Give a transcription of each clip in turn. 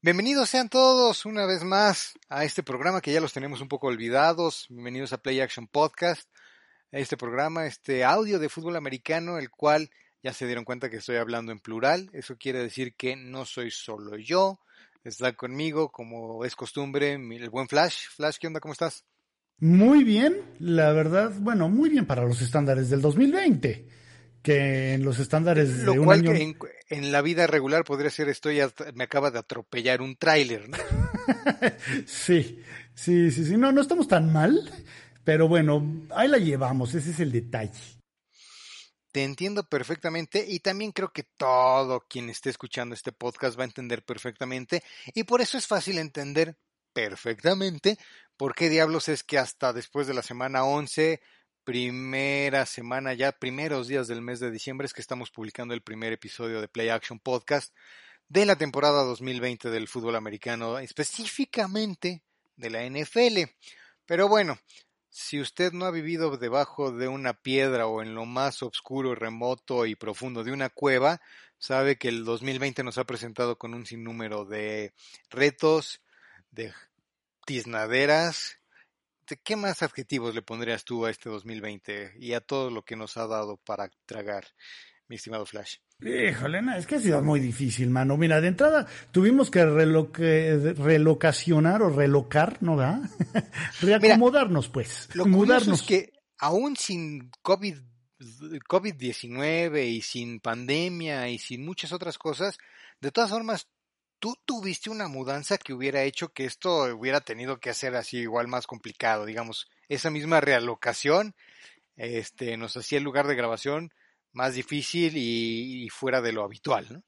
Bienvenidos sean todos una vez más a este programa que ya los tenemos un poco olvidados. Bienvenidos a Play Action Podcast, a este programa, este audio de fútbol americano, el cual ya se dieron cuenta que estoy hablando en plural. Eso quiere decir que no soy solo yo. Está conmigo, como es costumbre, el buen Flash. Flash, ¿qué onda? ¿Cómo estás? Muy bien, la verdad, bueno, muy bien para los estándares del 2020 que en los estándares Lo de un cual año... que en, en la vida regular podría ser estoy me acaba de atropellar un tráiler, ¿no? sí, sí, sí, sí, no, no estamos tan mal, pero bueno, ahí la llevamos, ese es el detalle. Te entiendo perfectamente y también creo que todo quien esté escuchando este podcast va a entender perfectamente y por eso es fácil entender perfectamente por qué diablos es que hasta después de la semana 11, primera semana ya, primeros días del mes de diciembre es que estamos publicando el primer episodio de Play Action Podcast de la temporada 2020 del fútbol americano, específicamente de la NFL. Pero bueno, si usted no ha vivido debajo de una piedra o en lo más oscuro, remoto y profundo de una cueva, sabe que el 2020 nos ha presentado con un sinnúmero de retos, de tiznaderas. ¿De ¿Qué más adjetivos le pondrías tú a este 2020 y a todo lo que nos ha dado para tragar, mi estimado Flash? Híjole, no, es que ha sido muy difícil, mano. Mira, de entrada tuvimos que reloque- relocacionar o relocar, ¿no da? Reacomodarnos, pues. Lo mudarnos. es que aún sin COVID, COVID-19 y sin pandemia y sin muchas otras cosas, de todas formas, tú tuviste una mudanza que hubiera hecho que esto hubiera tenido que hacer así igual más complicado, digamos, esa misma realocación, este, nos hacía el lugar de grabación más difícil y, y fuera de lo habitual, ¿no?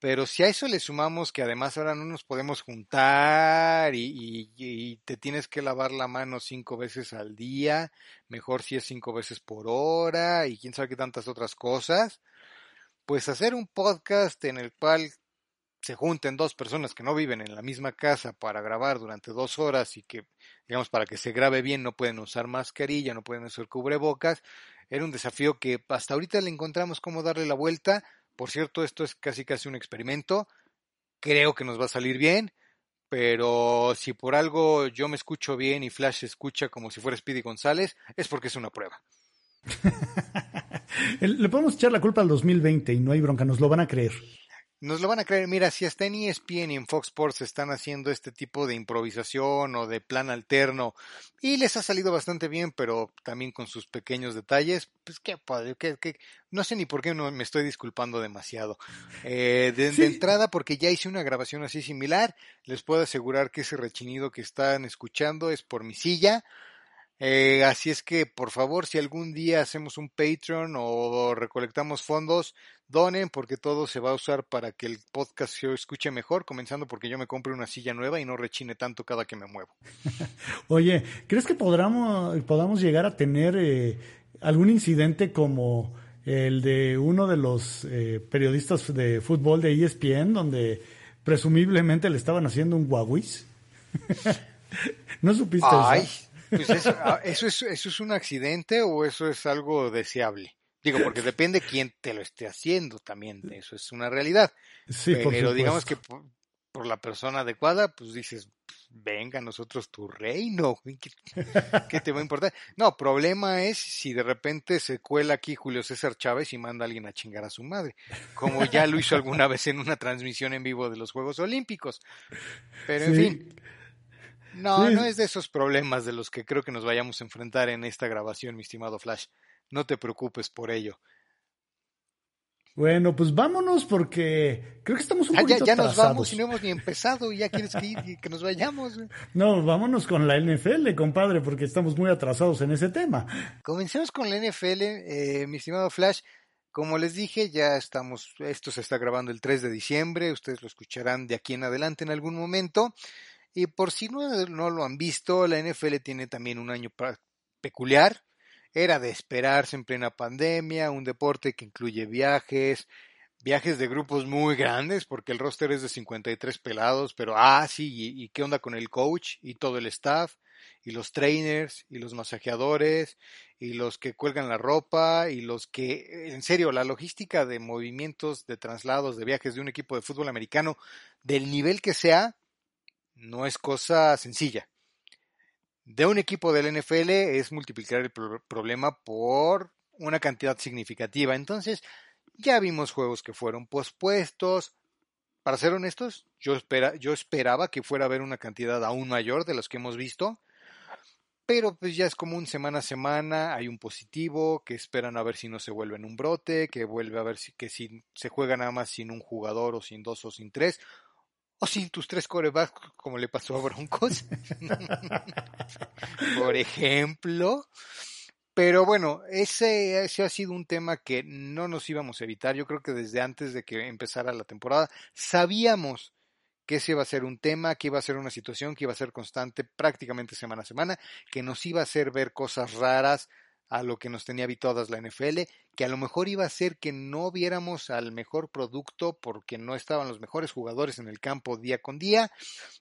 Pero si a eso le sumamos que además ahora no nos podemos juntar y, y- y te tienes que lavar la mano cinco veces al día, mejor si es cinco veces por hora y quién sabe qué tantas otras cosas, pues hacer un podcast en el cual se junten dos personas que no viven en la misma casa para grabar durante dos horas y que, digamos, para que se grabe bien no pueden usar mascarilla, no pueden usar cubrebocas, era un desafío que hasta ahorita le encontramos cómo darle la vuelta. Por cierto, esto es casi casi un experimento. Creo que nos va a salir bien, pero si por algo yo me escucho bien y Flash se escucha como si fuera Speedy González, es porque es una prueba. Le podemos echar la culpa al 2020 y no hay bronca, nos lo van a creer. Nos lo van a creer, mira, si hasta en ESPN y en Fox Sports están haciendo este tipo de improvisación o de plan alterno y les ha salido bastante bien, pero también con sus pequeños detalles, pues qué padre, qué- qué- no sé ni por qué no me estoy disculpando demasiado. Eh, de, entrada, porque ya hice una grabación así similar, les puedo asegurar que ese rechinido que están escuchando es por mi silla. Eh, así es que, por favor, si algún día hacemos un Patreon o recolectamos fondos, donen porque todo se va a usar para que el podcast se escuche mejor, comenzando porque yo me compre una silla nueva y no rechine tanto cada que me muevo. Oye, ¿crees que podamos, podamos llegar a tener eh, algún incidente como el de uno de los eh, periodistas de fútbol de ESPN, donde presumiblemente le estaban haciendo un guaguis? ¿No supiste Ay, eso? Pues eso, ah, ¿eso, es, ¿eso es un accidente o eso es algo deseable? Digo, porque depende quién te lo esté haciendo también, eso es una realidad. Sí, Pero digamos que por, por la persona adecuada, pues dices, venga a nosotros tu reino, ¿qué, qué te va a importar? No, problema es si de repente se cuela aquí Julio César Chávez y manda a alguien a chingar a su madre, como ya lo hizo alguna vez en una transmisión en vivo de los Juegos Olímpicos. Pero en Sí. fin, no, Sí. no es de esos problemas de los que creo que nos vayamos a enfrentar en esta grabación, mi estimado Flash. No te preocupes por ello. Bueno, pues vámonos porque creo que estamos un Ah, ya, poquito ya nos atrasados. vamos y no hemos ni empezado y ya quieres que, ir que nos vayamos. No, vámonos con la NFL, compadre, porque estamos muy atrasados en ese tema. Comencemos con la NFL, eh, mi estimado Flash. Como les dije, ya estamos, esto se está grabando el 3 de diciembre, ustedes lo escucharán de aquí en adelante en algún momento. Y por si no, no lo han visto, la NFL tiene también un año peculiar. Era de esperarse en plena pandemia, un deporte que incluye viajes, viajes de grupos muy grandes, porque el roster es de 53 pelados, pero ah, sí, y, y qué onda con el coach y todo el staff. y los trainers y los masajeadores y los que cuelgan la ropa y los que, en serio, la logística de movimientos, de traslados, de viajes de un equipo de fútbol americano, del nivel que sea, no es cosa sencilla. De un equipo del NFL es multiplicar el problema por una cantidad significativa. Entonces, ya vimos juegos que fueron pospuestos, para ser honestos, yo, espera, yo esperaba que fuera a haber una cantidad aún mayor de los que hemos visto, pero pues ya es como un semana a semana, hay un positivo, que esperan a ver si no se vuelve en un brote, que vuelve a ver si, que si se juega nada más sin un jugador o sin dos o sin tres, o sin tus tres corebacks, como le pasó a Broncos, por ejemplo. Pero bueno, ese, ese ha sido un tema que no nos íbamos a evitar. Yo creo que desde antes de que empezara la temporada sabíamos que ese iba a ser un tema, que iba a ser una situación que iba a ser constante prácticamente semana a semana, que nos iba a hacer ver cosas raras, a lo que nos tenía habituadas la NFL, que a lo mejor iba a ser que no viéramos al mejor producto porque no estaban los mejores jugadores en el campo día con día,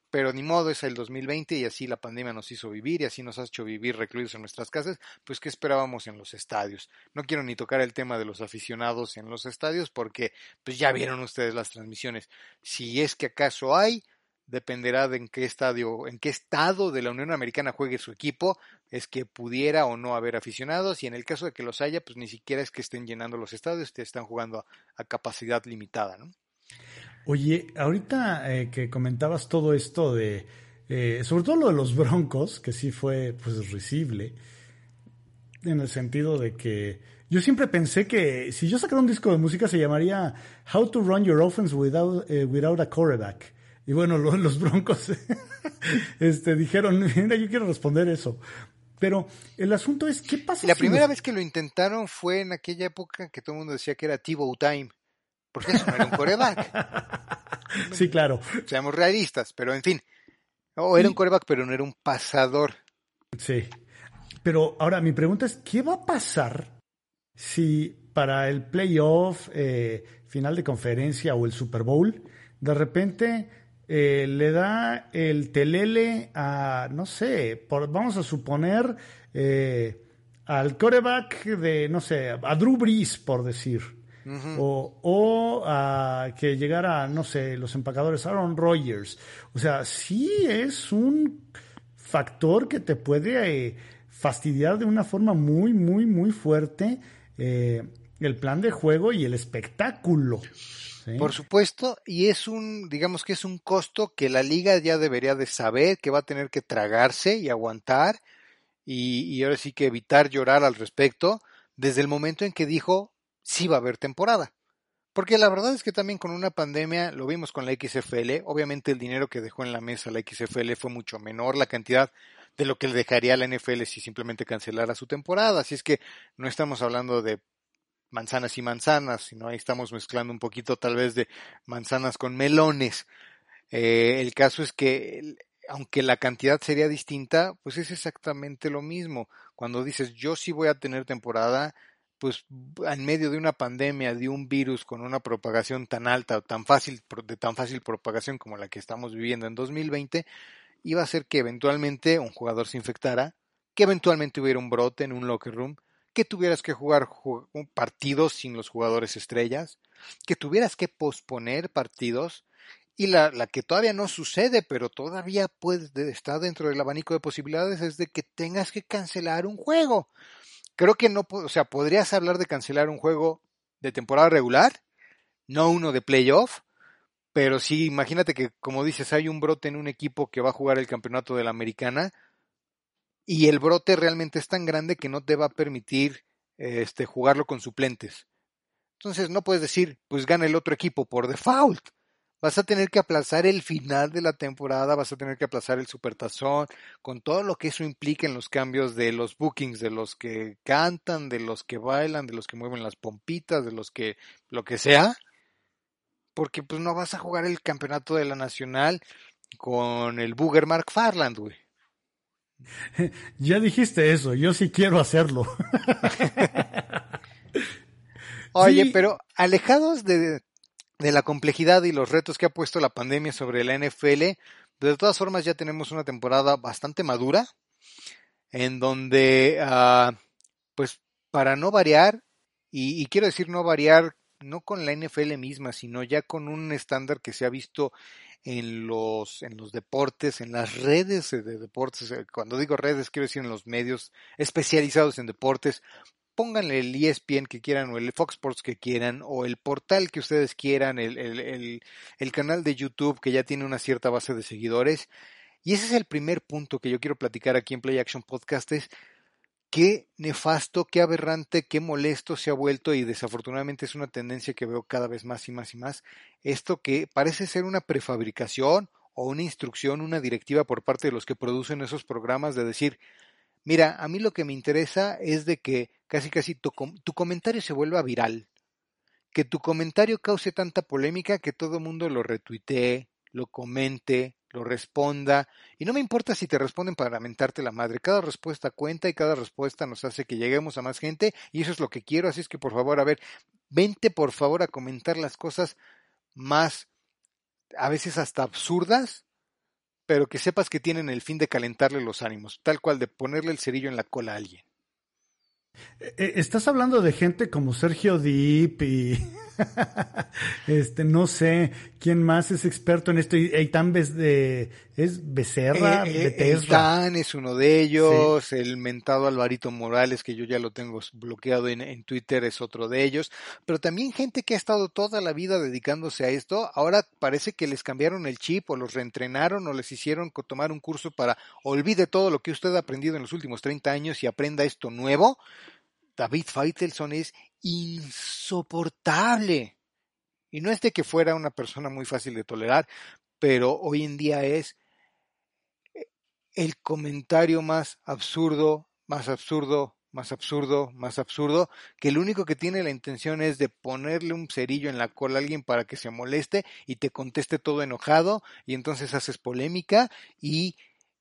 pero ni modo es el 2020 y así la pandemia nos hizo vivir y así nos ha hecho vivir recluidos en nuestras casas, pues qué esperábamos en los estadios. No quiero ni tocar el tema de los aficionados en los estadios porque pues ya vieron ustedes las transmisiones. Si es que acaso hay, dependerá de en qué estadio, en qué estado de la Unión Americana juegue su equipo, es que pudiera o no haber aficionados, y en el caso de que los haya, pues ni siquiera es que estén llenando los estadios, te están jugando a, capacidad limitada, ¿no? Oye, ahorita eh, que comentabas todo esto de, eh, sobre todo lo de los Broncos, que sí fue pues risible, en el sentido de que yo siempre pensé que si yo sacara un disco de música se llamaría How to Run Your Offense Without, eh, without a Quarterback y bueno, los, Broncos este, dijeron, mira, yo quiero responder eso. Pero el asunto es, ¿qué pasa? La primera vez que lo intentaron fue en aquella época que todo el mundo decía que era Tivo Time. Porque eso no era un coreback. sí, claro. Seamos realistas, pero en fin. O era un coreback, pero no era un pasador. Sí. Pero ahora mi pregunta es, ¿qué va a pasar si para el playoff, eh, final de conferencia o el Super Bowl, de repente eh, le da el telele a, no sé, por, vamos a suponer, eh, al coreback de, no sé, a Drew Brees, por decir. o, o, a que llegara, no sé, los empacadores Aaron Rodgers. O sea, sí es un factor que te puede eh, fastidiar de una forma muy, muy, muy fuerte el plan de juego y el espectáculo. Por supuesto, y es un, digamos que es un costo que la liga ya debería de saber que va a tener que tragarse y aguantar y, y ahora sí que evitar llorar al respecto desde el momento en que dijo sí va a haber temporada. Porque la verdad es que también con una pandemia, lo vimos con la XFL, obviamente el dinero que dejó en la mesa la XFL fue mucho menor la cantidad de lo que le dejaría la NFL si simplemente cancelara su temporada. Así es que no estamos hablando de manzanas y manzanas, sino ahí estamos mezclando un poquito tal vez de manzanas con melones. Eh, el caso es que aunque la cantidad sería distinta, pues es exactamente lo mismo. Cuando dices yo sí voy a tener temporada, pues en medio de una pandemia, de un virus con una propagación tan alta o tan fácil, de tan fácil propagación como la que estamos viviendo en 2020, iba a ser que eventualmente un jugador se infectara, que eventualmente hubiera un brote en un locker room, que tuvieras que jugar partidos sin los jugadores estrellas, que tuvieras que posponer partidos y la, la, que todavía no sucede, pero todavía puede estar dentro del abanico de posibilidades es de que tengas que cancelar un juego. Creo que no, o sea, podrías hablar de cancelar un juego de temporada regular, no uno de playoff, pero sí, imagínate que, como dices, hay un brote en un equipo que va a jugar el campeonato de la americana, y el brote realmente es tan grande que no te va a permitir este, jugarlo con suplentes. Entonces no puedes decir, pues gana el otro equipo por default. Vas a tener que aplazar el final de la temporada, vas a tener que aplazar el supertazón, con todo lo que eso implica en los cambios de los bookings, de los que cantan, de los que bailan, de los que mueven las pompitas, de los que lo que sea, porque pues no vas a jugar el campeonato de la nacional con el Booger Mark Farland, güey. Ya dijiste eso, yo sí quiero hacerlo. Oye, pero alejados de, de, la complejidad y los retos que ha puesto la pandemia sobre la NFL, de todas formas ya tenemos una temporada bastante madura, en donde, uh, pues, para no variar, y, y, quiero decir no variar no con la NFL misma, sino ya con un estándar que se ha visto en los, en los deportes, en las redes de deportes, eh, cuando digo redes quiero decir en los medios especializados en deportes, pónganle el ESPN que quieran o el Fox Sports que quieran o el portal que ustedes quieran, el, el, el, canal de YouTube que ya tiene una cierta base de seguidores. Y ese es el primer punto que yo quiero platicar aquí en Play Action Podcast qué nefasto, qué aberrante, qué molesto se ha vuelto y desafortunadamente es una tendencia que veo cada vez más y más y más. Esto que parece ser una prefabricación o una instrucción, una directiva por parte de los que producen esos programas de decir, mira, a mí lo que me interesa es de que casi casi tu, tu comentario se vuelva viral, que tu comentario cause tanta polémica que todo el mundo lo retuitee, lo comente, lo responda. Y no me importa si te responden para lamentarte la madre. Cada respuesta cuenta y cada respuesta nos hace que lleguemos a más gente y eso es lo que quiero. Así es que por favor, a ver, vente por favor a comentar las cosas más, a veces hasta absurdas, pero que sepas que tienen el fin de calentarle los ánimos, tal cual de ponerle el cerillo en la cola a alguien. Eh, eh, estás hablando de gente como Sergio Deep y este no sé quién más es experto en esto. Eitan de es Becerra, eh, Eitan es uno de ellos. El mentado Alvarito Morales que yo ya lo tengo bloqueado en, en, Twitter es otro de ellos. Pero también gente que ha estado toda la vida dedicándose a esto. Ahora parece que les cambiaron el chip o los reentrenaron o les hicieron tomar un curso para olvide todo lo que usted ha aprendido en los últimos 30 años y aprenda esto nuevo David Feitelson es insoportable. Y no es de que fuera una persona muy fácil de tolerar, pero hoy en día es eh, el comentario más absurdo, más absurdo, más absurdo, más absurdo, que el único que tiene la intención es de ponerle un cerillo en la cola a alguien para que se moleste y te conteste todo enojado y entonces haces polémica y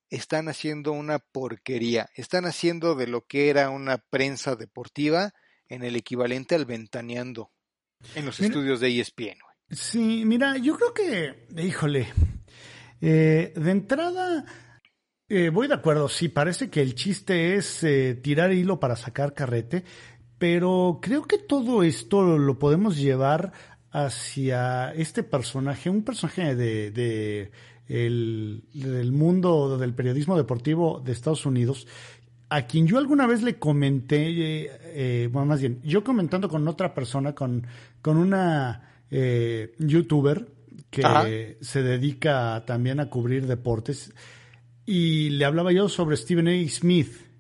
están haciendo una porquería. Están haciendo de lo que era una prensa deportiva en el equivalente al ventaneando en los estudios de ESPN. Sí, mira, yo creo que, híjole, eh, de entrada, eh, voy de acuerdo, sí, parece que el chiste es eh, tirar hilo para sacar carrete, pero creo que todo esto lo podemos llevar hacia este personaje, un personaje de el, del mundo del periodismo deportivo de Estados Unidos, a quien yo alguna vez le comenté, eh, eh, bueno, más bien, yo comentando con otra persona, con, con una eh, youtuber que se dedica también a cubrir deportes, y le hablaba yo sobre Stephen A. Smith.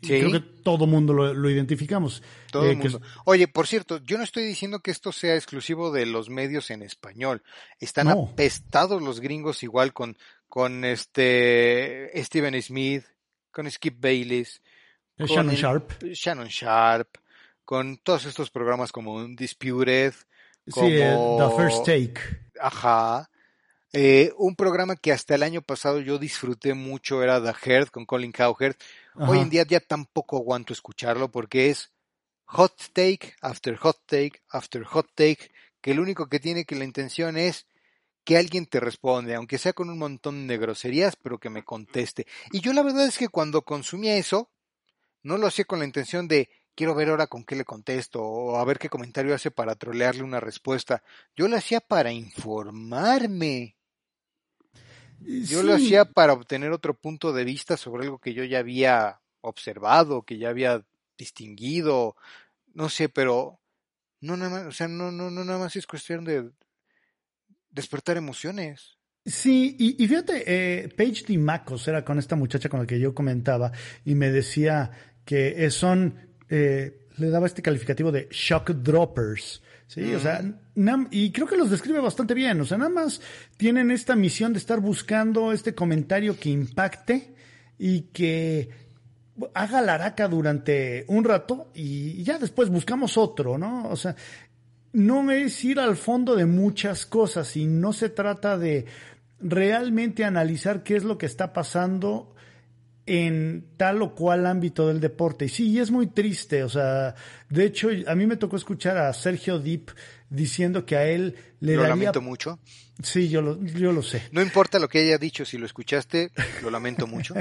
Creo que todo mundo lo, identificamos. Todo eh, mundo. Oye, por cierto, yo no estoy diciendo que esto sea exclusivo de los medios en español. Están apestados los gringos igual con, con este Steven Smith, con Skip Bayless, con Shannon Sharp. Shannon Sharp, con todos estos programas como Disputed, como sí, The First Take. Ajá. Eh, un programa que hasta el año pasado yo disfruté mucho era The Herd con Colin Cowherd. Hoy en día ya tampoco aguanto escucharlo porque es hot take after hot take after hot take, que lo único que tiene que la intención es que alguien te responde, aunque sea con un montón de groserías, pero que me conteste. Y yo la verdad es que cuando consumía eso, no lo hacía con la intención de quiero ver ahora con qué le contesto o a ver qué comentario hace para trolearle una respuesta. Yo lo hacía para informarme. Yo lo hacía para obtener otro punto de vista sobre algo que yo ya había observado, que ya había distinguido, no sé, pero no nada más, o sea, no, no, no nada más es cuestión de despertar emociones. Sí, y, y fíjate, eh, Paige Dimacos era con esta muchacha con la que yo comentaba y me decía que son, eh, le daba este calificativo de shock droppers. Sí, o sea, y creo que los describe bastante bien. O sea, nada más tienen esta misión de estar buscando este comentario que impacte y que haga la araca durante un rato y ya después buscamos otro, ¿no? O sea, no es ir al fondo de muchas cosas y no se trata de realmente analizar qué es lo que está pasando en tal o cual ámbito del deporte. Y sí, es muy triste, o sea, de hecho, a mí me tocó escuchar a Sergio Deep diciendo que a él le lo daría... lamento mucho. Sí, yo lo, yo lo sé. No importa lo que haya dicho, si lo escuchaste, lo lamento mucho.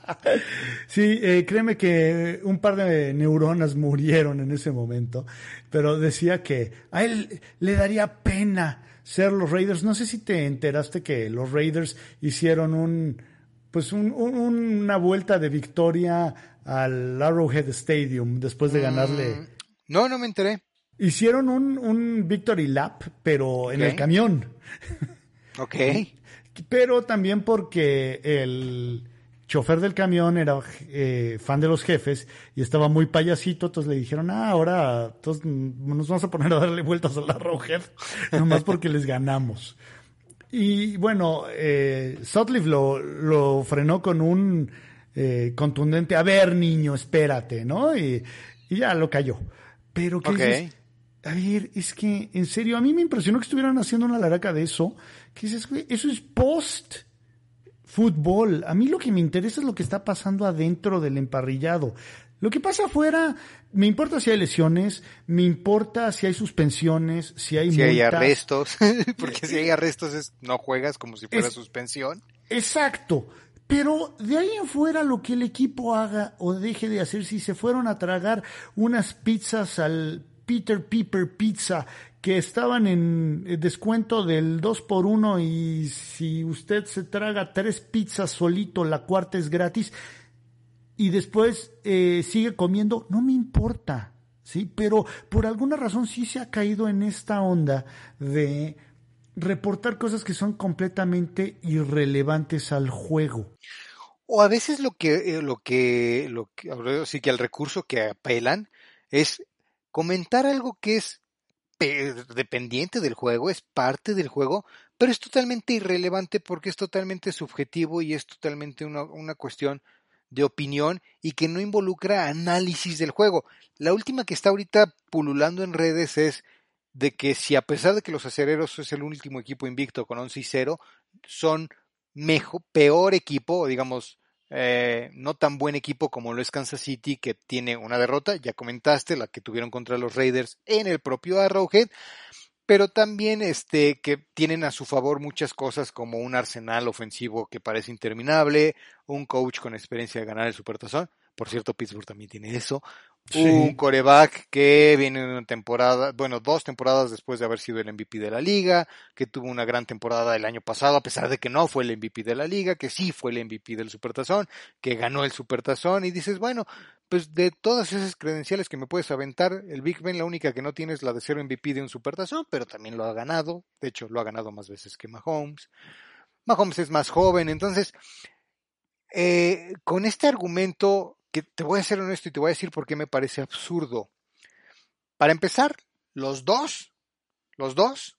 sí, eh, créeme que un par de neuronas murieron en ese momento, pero decía que a él le daría pena ser los Raiders. No sé si te enteraste que los Raiders hicieron un pues un, una vuelta de victoria al Arrowhead Stadium después de ganarle. Mm, no, no me enteré. Hicieron un, un victory lap, pero en el camión. Ok. pero también porque el chofer del camión era eh, fan de los jefes y estaba muy payasito, entonces le dijeron, ah, ahora todos nos vamos a poner a darle vueltas al Arrowhead, nomás porque les ganamos. Y bueno, eh, Sutcliffe lo, lo frenó con un eh, contundente, a ver niño, espérate, ¿no? Y, ya lo cayó. Pero que a ver, es que en serio, a mí me impresionó que estuvieran haciendo una laraca de eso. Que dices, eso es post fútbol. A mí lo que me interesa es lo que está pasando adentro del emparrillado. Lo que pasa afuera, me importa si hay lesiones, me importa si hay suspensiones, si hay Si hay arrestos, porque si hay arrestos es, no juegas como si fuera suspensión. Exacto. Pero de ahí en fuera lo que el equipo haga o deje de hacer, si se fueron a tragar unas pizzas al Peter Piper Pizza que estaban en descuento del 2 por 1 y si usted se traga tres pizzas solito, la cuarta es gratis, y después eh, sigue comiendo, no me importa, ¿sí? Pero por alguna razón sí se ha caído en esta onda de reportar cosas que son completamente irrelevantes al juego. O a veces lo que, eh, lo que, lo que, sí que el recurso que apelan es comentar algo que es dependiente del juego, es parte del juego, pero es totalmente irrelevante porque es totalmente subjetivo y es totalmente una, una cuestión de opinión y que no involucra análisis del juego. La última que está ahorita pululando en redes es de que si a pesar de que los acereros es el último equipo invicto con 11 y 0, son mejor, peor equipo, digamos, eh, no tan buen equipo como lo es Kansas City, que tiene una derrota, ya comentaste, la que tuvieron contra los Raiders en el propio Arrowhead, pero también este que tienen a su favor muchas cosas como un arsenal ofensivo que parece interminable, un coach con experiencia de ganar el Supertazón, por cierto Pittsburgh también tiene eso, un coreback que viene en una temporada, bueno, dos temporadas después de haber sido el MVP de la liga, que tuvo una gran temporada el año pasado, a pesar de que no fue el MVP de la liga, que sí fue el MVP del Supertazón, que ganó el Supertazón, y dices, bueno, pues de todas esas credenciales que me puedes aventar, el Big Ben la única que no tiene es la de ser MVP de un Supertazón, pero también lo ha ganado, de hecho lo ha ganado más veces que Mahomes. Mahomes es más joven, entonces, eh, con este argumento que te voy a ser honesto y te voy a decir por qué me parece absurdo. Para empezar, los dos, los dos,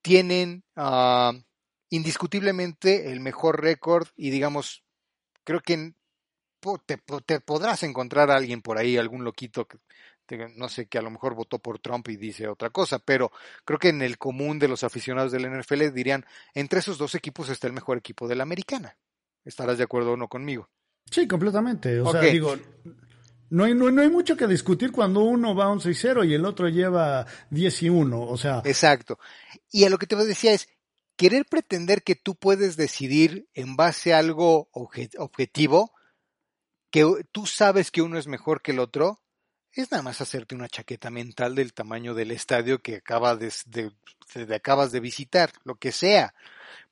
tienen ah, indiscutiblemente el mejor récord y digamos, creo que te, podrás encontrar a alguien por ahí, algún loquito que no sé, que a lo mejor votó por Trump y dice otra cosa, pero creo que en el común de los aficionados del NFL dirían, entre esos dos equipos está el mejor equipo de la americana. ¿Estarás de acuerdo o no conmigo? Sí, completamente. O sea, digo, no hay, no, hay mucho que discutir cuando uno va 11 y 0 y el otro lleva 10 y 1. O sea. Exacto. Y a lo que te decía es, querer pretender que tú puedes decidir en base a algo objetivo, que tú sabes que uno es mejor que el otro, es nada más hacerte una chaqueta mental del tamaño del estadio que acaba de, de, acabas de visitar, lo que sea.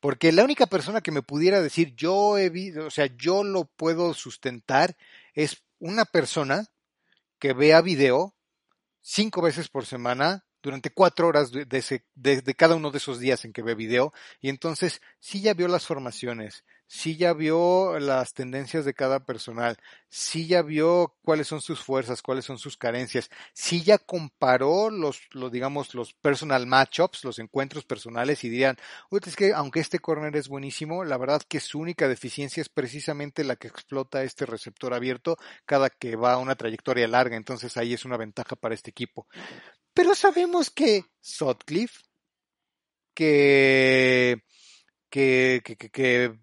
Porque la única persona que me pudiera decir yo he visto, o sea, yo lo puedo sustentar es una persona que vea video cinco veces por semana durante cuatro horas de, de, cada uno de esos días en que ve video y entonces sí ya vio las formaciones, sí ya vio las tendencias de cada personal, sí ya vio cuáles son sus fuerzas, cuáles son sus carencias, sí ya comparó los, digamos, los personal matchups, los encuentros personales y dirían, es que aunque este corner es buenísimo, la verdad que su única deficiencia es precisamente la que explota este receptor abierto cada que va a una trayectoria larga, entonces ahí es una ventaja para este equipo. Pero sabemos que Sutcliffe, que, que, que, que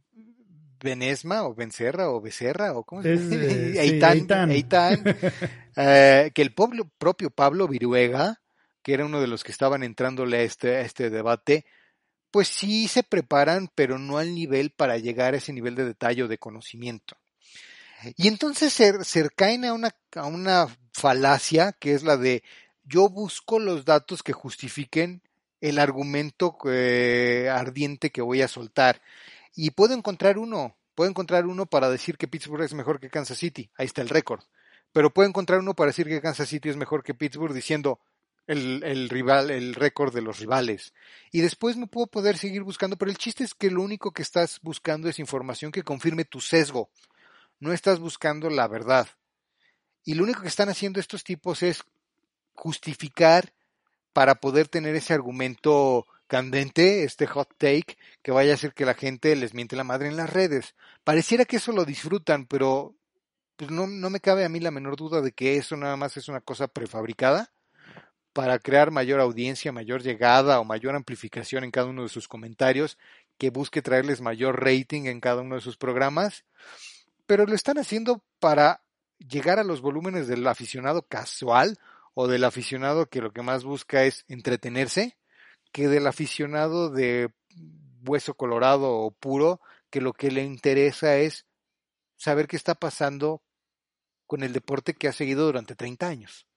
Benesma o Bencerra o Becerra o cómo se llama, Eitan, eh, que el propio Pablo Viruega que era uno de los que estaban entrándole a este, a este debate, pues sí se preparan, pero no al nivel para llegar a ese nivel de detalle o de conocimiento. Y entonces se, se caen a una, a una falacia que es la de yo busco los datos que justifiquen el argumento eh, ardiente que voy a soltar. Y puedo encontrar uno, puedo encontrar uno para decir que Pittsburgh es mejor que Kansas City, ahí está el récord. Pero puedo encontrar uno para decir que Kansas City es mejor que Pittsburgh diciendo el, el rival, el récord de los rivales. Y después no puedo poder seguir buscando, pero el chiste es que lo único que estás buscando es información que confirme tu sesgo. No estás buscando la verdad. Y lo único que están haciendo estos tipos es justificar para poder tener ese argumento candente, este hot take, que vaya a hacer que la gente les miente la madre en las redes. Pareciera que eso lo disfrutan, pero pues no, no me cabe a mí la menor duda de que eso nada más es una cosa prefabricada para crear mayor audiencia, mayor llegada o mayor amplificación en cada uno de sus comentarios, que busque traerles mayor rating en cada uno de sus programas, pero lo están haciendo para llegar a los volúmenes del aficionado casual o del aficionado que lo que más busca es entretenerse, que del aficionado de hueso colorado o puro, que lo que le interesa es saber qué está pasando con el deporte que ha seguido durante 30 años.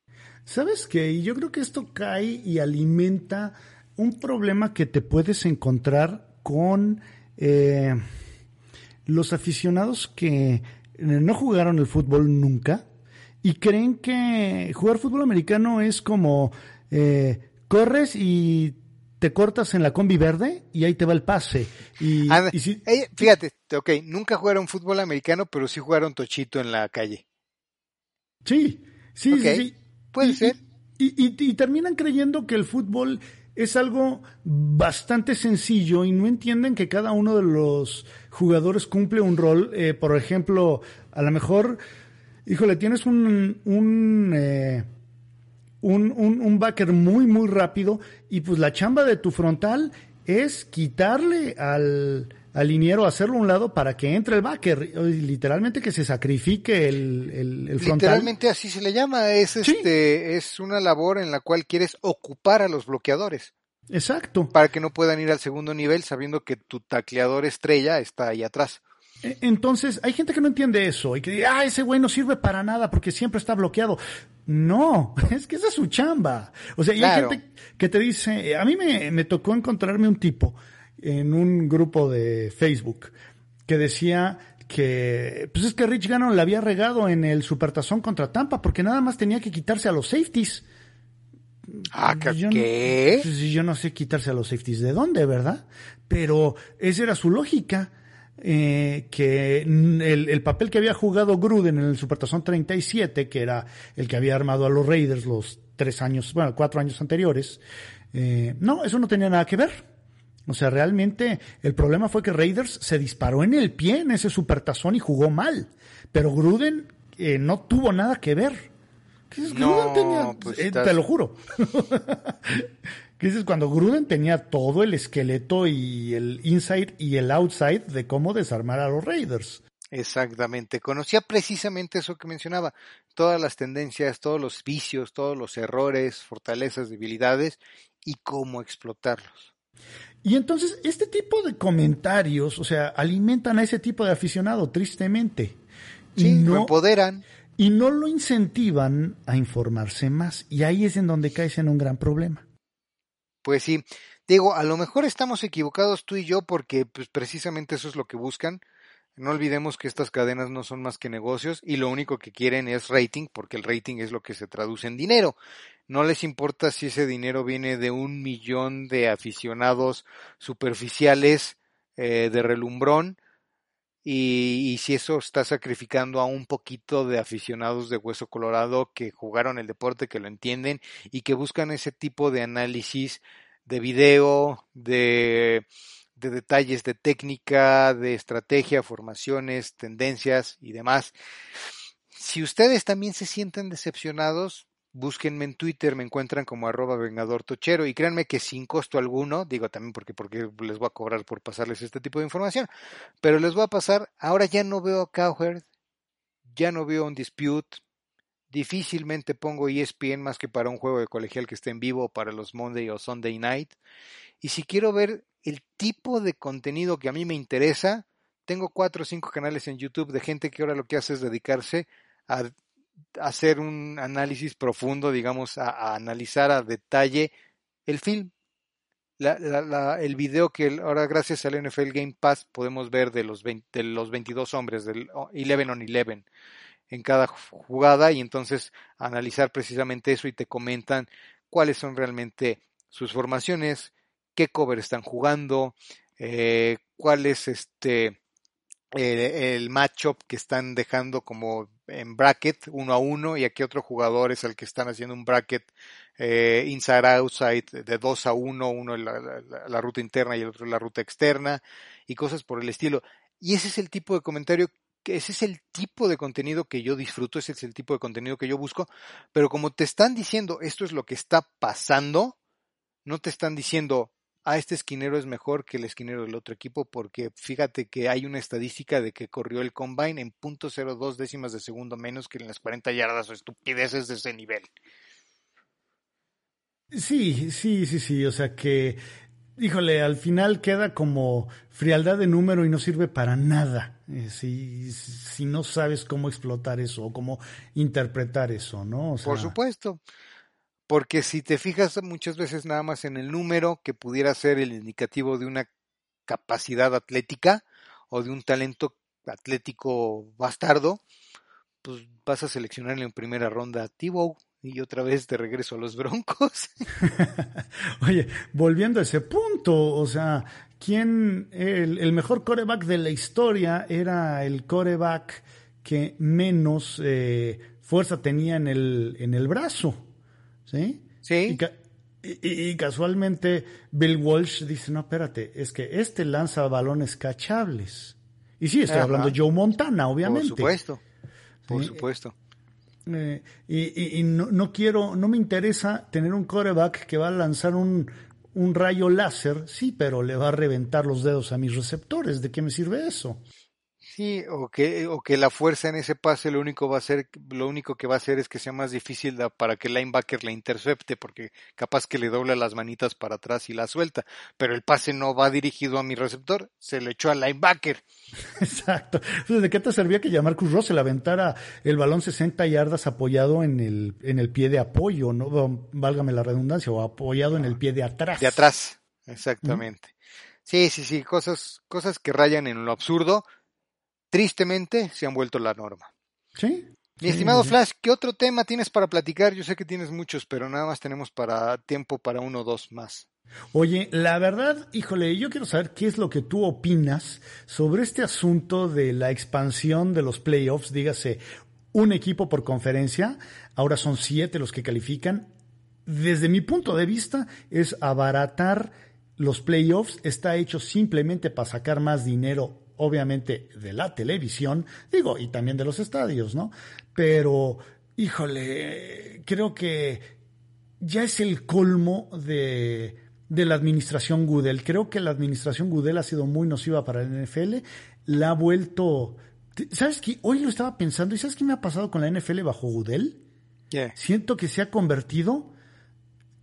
¿Sabes qué? Yo creo que esto cae y alimenta un problema que te puedes encontrar con eh, los aficionados que no jugaron el fútbol nunca y creen que jugar fútbol americano es como eh, corres y te cortas en la combi verde y ahí te va el pase. Y, fíjate, ok, nunca jugaron fútbol americano, pero sí jugaron tochito en la calle. Sí, sí, sí, Puede ser. Y, terminan creyendo que el fútbol es algo bastante sencillo y no entienden que cada uno de los jugadores cumple un rol. Eh, por ejemplo, a lo mejor híjole, tienes un, un, eh, un, un, backer muy, muy rápido y pues la chamba de tu frontal es quitarle al, al liniero, hacerlo a un lado para que entre el backer, literalmente que se sacrifique el, el, frontal. Literalmente así se le llama, es, este, es una labor en la cual quieres ocupar a los bloqueadores. Exacto. Para que no puedan ir al segundo nivel sabiendo que tu tacleador estrella está ahí atrás. Entonces, hay gente que no entiende eso y que dice, ah, ese güey no sirve para nada porque siempre está bloqueado. No, es que esa es su chamba. O sea, y hay gente que te dice, a mí me, me tocó encontrarme un tipo en un grupo de Facebook que decía que, pues es que Rich Gannon le había regado en el supertazón contra Tampa porque nada más tenía que quitarse a los safeties. Ah, ¿qué? Yo no sé quitarse a los safeties de dónde, ¿verdad? Pero esa era su lógica eh, que el, papel que había jugado Gruden en el Supertazón 37, que era el que había armado a los Raiders los tres años, bueno, cuatro años anteriores, eh, no, eso no tenía nada que ver. O sea, realmente el problema fue que Raiders se disparó en el pie en ese supertazón y jugó mal. Pero Gruden eh, no tuvo nada que ver. No, pues eh, te lo juro. dices cuando Gruden tenía todo el esqueleto y el inside y el outside de cómo desarmar a los Raiders. Exactamente, conocía precisamente eso que mencionaba, todas las tendencias, todos los vicios, todos los errores, fortalezas, debilidades y cómo explotarlos. Y entonces este tipo de comentarios, o sea, alimentan a ese tipo de aficionado, tristemente. Sí, no, lo empoderan. Y no lo incentivan a informarse más. Y ahí es en donde caes en un gran problema. Pues sí, digo, a lo mejor estamos equivocados tú y yo porque pues precisamente eso es lo que buscan. No olvidemos que estas cadenas no son más que negocios y lo único que quieren es rating, porque el rating es lo que se traduce en dinero. No les importa si ese dinero viene de un millón de aficionados superficiales eh, de relumbrón y, si eso está sacrificando a un poquito de aficionados de hueso colorado que jugaron el deporte, que lo entienden y que buscan ese tipo de análisis de video, de, de detalles de técnica, de estrategia, formaciones, tendencias y demás. Si ustedes también se sienten decepcionados, búsquenme en Twitter, me encuentran como arroba vengador tochero y créanme que sin costo alguno, digo también porque, porque les voy a cobrar por pasarles este tipo de información, pero les voy a pasar, ahora ya no veo a Cowherd, ya no veo un dispute, Difícilmente pongo ESPN más que para un juego de colegial que esté en vivo para los Monday o Sunday night. Y si quiero ver el tipo de contenido que a mí me interesa, tengo cuatro o cinco canales en YouTube de gente que ahora lo que hace es dedicarse a hacer un análisis profundo, digamos, a, analizar a detalle el film. el video que ahora gracias al NFL Game Pass podemos ver de los, de los 22 hombres, del 11 on 11 en cada jugada y entonces analizar precisamente eso y te comentan cuáles son realmente sus formaciones, qué cover están jugando, eh, cuál es este el matchup que están dejando como en bracket uno a uno y aquí otro jugador es el que están haciendo un bracket eh, inside outside de dos a uno, uno la, la, ruta interna y el otro la ruta externa y cosas por el estilo. Y ese es el tipo de comentario ese es el tipo de contenido que yo disfruto, ese es el tipo de contenido que yo busco, pero como te están diciendo esto es lo que está pasando, no te están diciendo, ah, este esquinero es mejor que el esquinero del otro equipo, porque fíjate que hay una estadística de que corrió el combine en .02 décimas de segundo menos que en las 40 yardas o estupideces de ese nivel. Sí, sí, sí, sí, o sea que híjole, al final queda como frialdad de número y no sirve para nada eh, si, si, no sabes cómo explotar eso o cómo interpretar eso, ¿no? Por supuesto. Porque si te fijas muchas veces nada más en el número que pudiera ser el indicativo de una capacidad atlética o de un talento atlético bastardo, pues vas a seleccionarle en primera ronda a Tibow y otra vez de regreso a los Broncos. Oye, volviendo a ese punto, o sea, ¿quién, el, mejor coreback de la historia era el coreback que menos eh, fuerza tenía en el, en el brazo? ¿Sí? Sí. Y, casualmente Bill Walsh dice, no, espérate, es que este lanza balones cachables. Y sí, estoy hablando de Joe Montana, obviamente. Por supuesto, por supuesto. Eh, y, no, quiero, no me interesa tener un coreback que va a lanzar un, un rayo láser, sí, pero le va a reventar los dedos a mis receptores. ¿De qué me sirve eso? Sí, o que, o que la fuerza en ese pase lo único va a ser, lo único que va a hacer es que sea más difícil para que el linebacker la intercepte, porque capaz que le dobla las manitas para atrás y la suelta, pero el pase no va dirigido a mi receptor, se le echó al linebacker. Exacto. Entonces, ¿de qué te servía que Russell Russell aventara el balón 60 yardas apoyado en el, en el pie de apoyo, no, válgame la redundancia, o apoyado en el pie de atrás? De atrás, exactamente. Sí, sí, sí, cosas, cosas que rayan en lo absurdo tristemente se han vuelto la norma. Sí. Mi estimado Flash, ¿qué otro tema tienes para platicar? Yo sé que tienes muchos, pero nada más tenemos para tiempo para uno o dos más. Oye, la verdad, híjole, yo quiero saber qué es lo que tú opinas sobre este asunto de la expansión de los playoffs, dígase un equipo por conferencia, ahora son siete los que califican. Desde mi punto de vista, es abaratar los playoffs, está hecho simplemente para sacar más dinero obviamente de la televisión, digo, y también de los estadios, ¿no? Pero, híjole, creo que ya es el colmo de, de la administración Goodell. Creo que la administración Goodell ha sido muy nociva para el NFL, la ha vuelto... ¿Sabes qué? Hoy lo estaba pensando, ¿y sabes qué me ha pasado con la NFL bajo Goodell? Siento que se ha convertido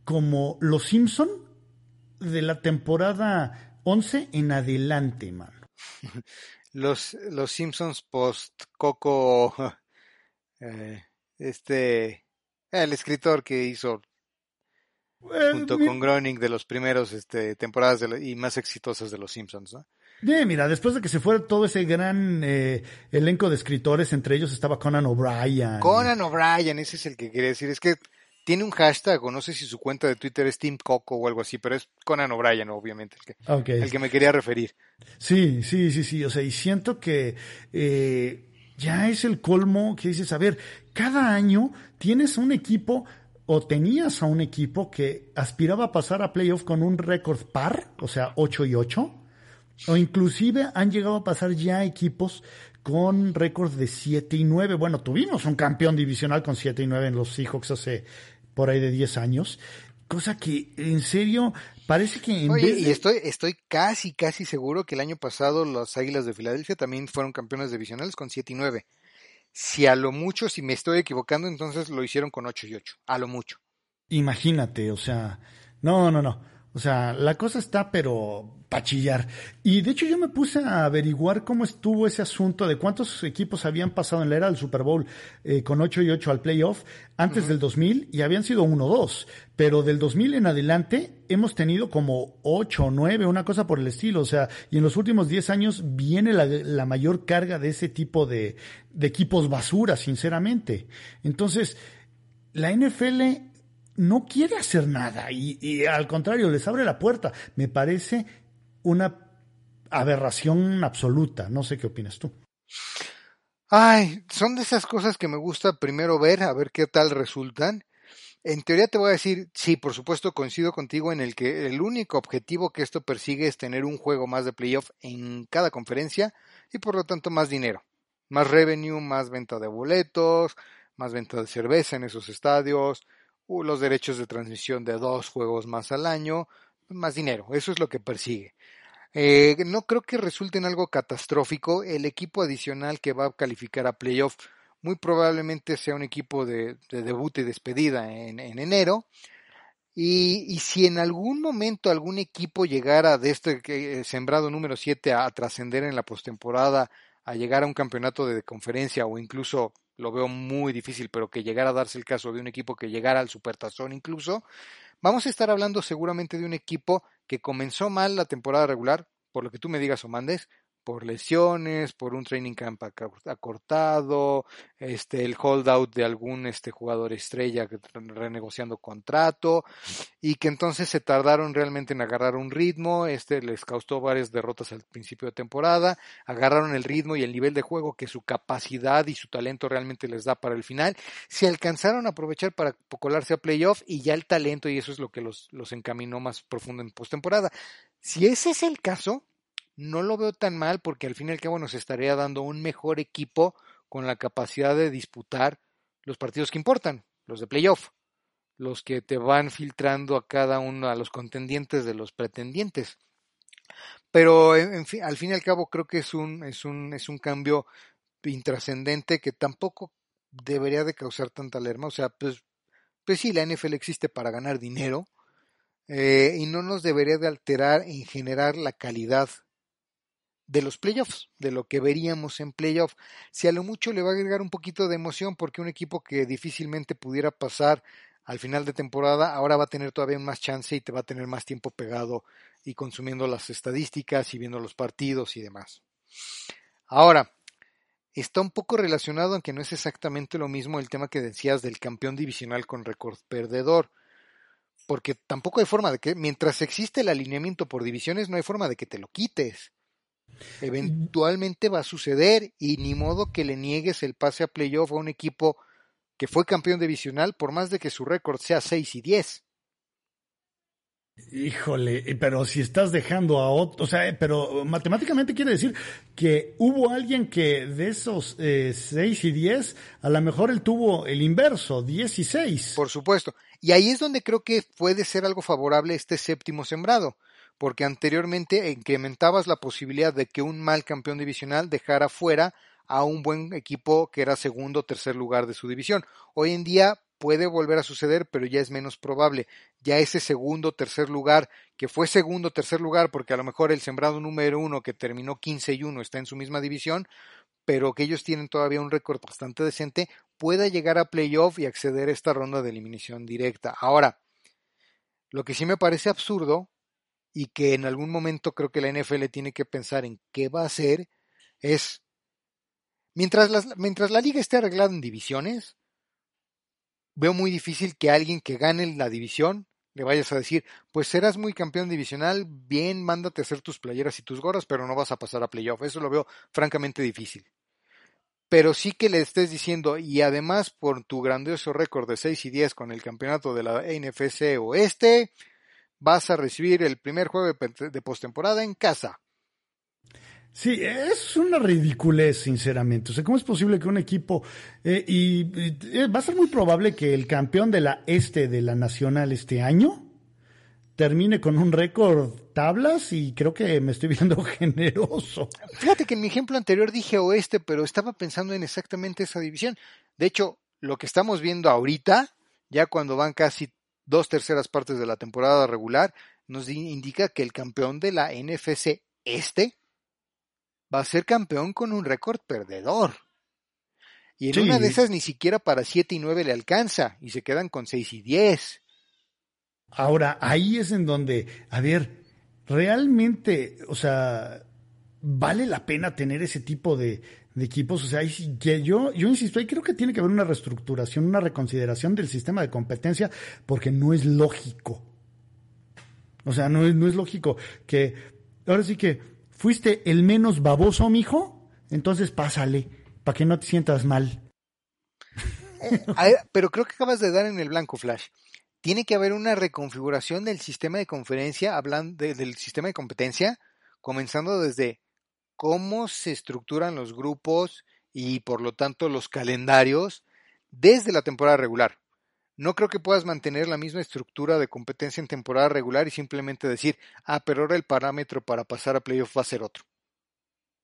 como los Simpson de la temporada 11 en adelante, man los, los Simpsons post Coco, eh, este, el escritor que hizo junto con Groening de los primeros este, temporadas y más exitosas de los Simpsons, ¿no? Bien, mira, después de que se fuera todo ese gran eh, elenco de escritores, entre ellos estaba Conan O'Brien. Conan O'Brien, ese es el que quería decir. Es que tiene un hashtag, o no sé si su cuenta de Twitter es Team Coco o algo así, pero es Conan O'Brien, obviamente, el que, el que me quería referir. Sí, sí, sí, sí. O sea, y siento que eh, ya es el colmo que dices, a ver, cada año tienes un equipo o tenías a un equipo que aspiraba a pasar a playoff con un récord par, o sea, 8 y 8, o inclusive han llegado a pasar ya equipos con récord de 7 y 9. Bueno, tuvimos un campeón divisional con 7 y 9 en los Seahawks hace por ahí de 10 años. Cosa que, en serio, parece que en Oye, y estoy, estoy casi, casi seguro que el año pasado las Águilas de Filadelfia también fueron campeones divisionales con 7 y 9. Si a lo mucho, si me estoy equivocando, entonces lo hicieron con 8 y 8, a lo mucho. Imagínate, o sea, no, no, no. O sea, la cosa está, pero pachillar. Y de hecho yo me puse a averiguar cómo estuvo ese asunto de cuántos equipos habían pasado en la era del Super Bowl eh, con 8 y 8 al playoff antes del 2000 y habían sido 1-2. Pero del 2000 en adelante hemos tenido como 8 o 9, una cosa por el estilo. O sea, y en los últimos 10 años viene la, la mayor carga de ese tipo de, de equipos basura, sinceramente. Entonces, la NFL no quiere hacer nada y, y, al contrario les abre la puerta. Me parece una aberración absoluta. No sé qué opinas tú. Ay, son de esas cosas que me gusta primero ver, a ver qué tal resultan. En teoría te voy a decir, sí, por supuesto coincido contigo en el que el único objetivo que esto persigue es tener un juego más de playoff en cada conferencia y por lo tanto más dinero, más revenue, más venta de boletos, más venta de cerveza en esos estadios, los derechos de transmisión de dos juegos más al año, más dinero, eso es lo que persigue. Eh, no creo que resulte en algo catastrófico. El equipo adicional que va a calificar a playoff muy probablemente sea un equipo de, de debut y despedida en, en enero. Y, y, si en algún momento algún equipo llegara de este eh, sembrado número 7 a, a trascender en la postemporada, a llegar a un campeonato de conferencia o incluso lo veo muy difícil, pero que llegara a darse el caso de un equipo que llegara al supertazón incluso, vamos a estar hablando seguramente de un equipo que comenzó mal la temporada regular, por lo que tú me digas o mandes, por lesiones, por un training camp acortado, este, el holdout de algún este, jugador estrella renegociando contrato, y que entonces se tardaron realmente en agarrar un ritmo, este les causó varias derrotas al principio de temporada, agarraron el ritmo y el nivel de juego que su capacidad y su talento realmente les da para el final, se alcanzaron a aprovechar para colarse a playoff y ya el talento, y eso es lo que los, los encaminó más profundo en postemporada. Si ese es el caso, no lo veo tan mal porque al fin y al cabo nos estaría dando un mejor equipo con la capacidad de disputar los partidos que importan, los de playoff, los que te van filtrando a cada uno, a los contendientes de los pretendientes. Pero en fin, al fin y al cabo creo que es un, es un, es un cambio intrascendente que tampoco debería de causar tanta alarma. O sea, pues, pues sí, la NFL existe para ganar dinero eh, y no nos debería de alterar en generar la calidad de los playoffs, de lo que veríamos en playoff. Si a lo mucho le va a agregar un poquito de emoción porque un equipo que difícilmente pudiera pasar al final de temporada ahora va a tener todavía más chance y te va a tener más tiempo pegado y consumiendo las estadísticas y viendo los partidos y demás. Ahora, está un poco relacionado, aunque no es exactamente lo mismo el tema que decías del campeón divisional con récord perdedor porque tampoco hay forma de que, mientras existe el alineamiento por divisiones, no hay forma de que te lo quites. Eventualmente va a suceder y ni modo que le niegues el pase a playoff a un equipo que fue campeón divisional por más de que su récord sea 6 y 10. Híjole, pero si estás dejando a otro, o sea, pero matemáticamente quiere decir que hubo alguien que de esos eh, 6 y 10, a lo mejor él tuvo el inverso, 10 y 6. Por supuesto. Y ahí es donde creo que puede ser algo favorable este séptimo sembrado porque anteriormente incrementabas la posibilidad de que un mal campeón divisional dejara fuera a un buen equipo que era segundo o tercer lugar de su división. Hoy en día puede volver a suceder, pero ya es menos probable. Ya ese segundo o tercer lugar, que fue segundo o tercer lugar, porque a lo mejor el sembrado número uno que terminó 15 y 1 está en su misma división, pero que ellos tienen todavía un récord bastante decente, pueda llegar a playoff y acceder a esta ronda de eliminación directa. Ahora, lo que sí me parece absurdo y que en algún momento creo que la NFL tiene que pensar en qué va a hacer es mientras, mientras la liga esté arreglada en divisiones, veo muy difícil que alguien que gane la división le vayas a decir, pues serás muy campeón divisional, bien, mándate a hacer tus playeras y tus gorras, pero no vas a pasar a playoff. Eso lo veo francamente difícil. Pero sí que le estés diciendo, y además por tu grandioso récord de 6 y 10 con el campeonato de la NFC Oeste, vas a recibir el primer juego de postemporada en casa. Sí, es una ridiculez, sinceramente. O sea, ¿cómo es posible que un equipo... Eh, y, y, va a ser muy probable que el campeón de la este de la nacional este año termine con un récord tablas y creo que me estoy viendo generoso. Fíjate que en mi ejemplo anterior dije oeste, pero estaba pensando en exactamente esa división. De hecho, lo que estamos viendo ahorita, ya cuando van casi dos terceras partes de la temporada regular, nos indica que el campeón de la NFC este va a ser campeón con un récord perdedor. Y en una de esas ni siquiera para 7 y 9 le alcanza y se quedan con 6 y 10. Ahora, ahí es en donde, a ver, realmente, o sea, vale la pena tener ese tipo de, equipos. O sea, yo, yo insisto, ahí creo que tiene que haber una reestructuración, una reconsideración del sistema de competencia, porque no es lógico. O sea, no es, no es lógico que, ahora sí que, fuiste el menos baboso, mijo, entonces pásale, para que no te sientas mal. Eh, pero creo que acabas de dar en el blanco, Flash. Tiene que haber una reconfiguración del sistema de conferencia, hablando del sistema de competencia, comenzando desde cómo se estructuran los grupos y por lo tanto los calendarios desde la temporada regular. No creo que puedas mantener la misma estructura de competencia en temporada regular y simplemente decir, ah, pero ahora el parámetro para pasar a playoff va a ser otro.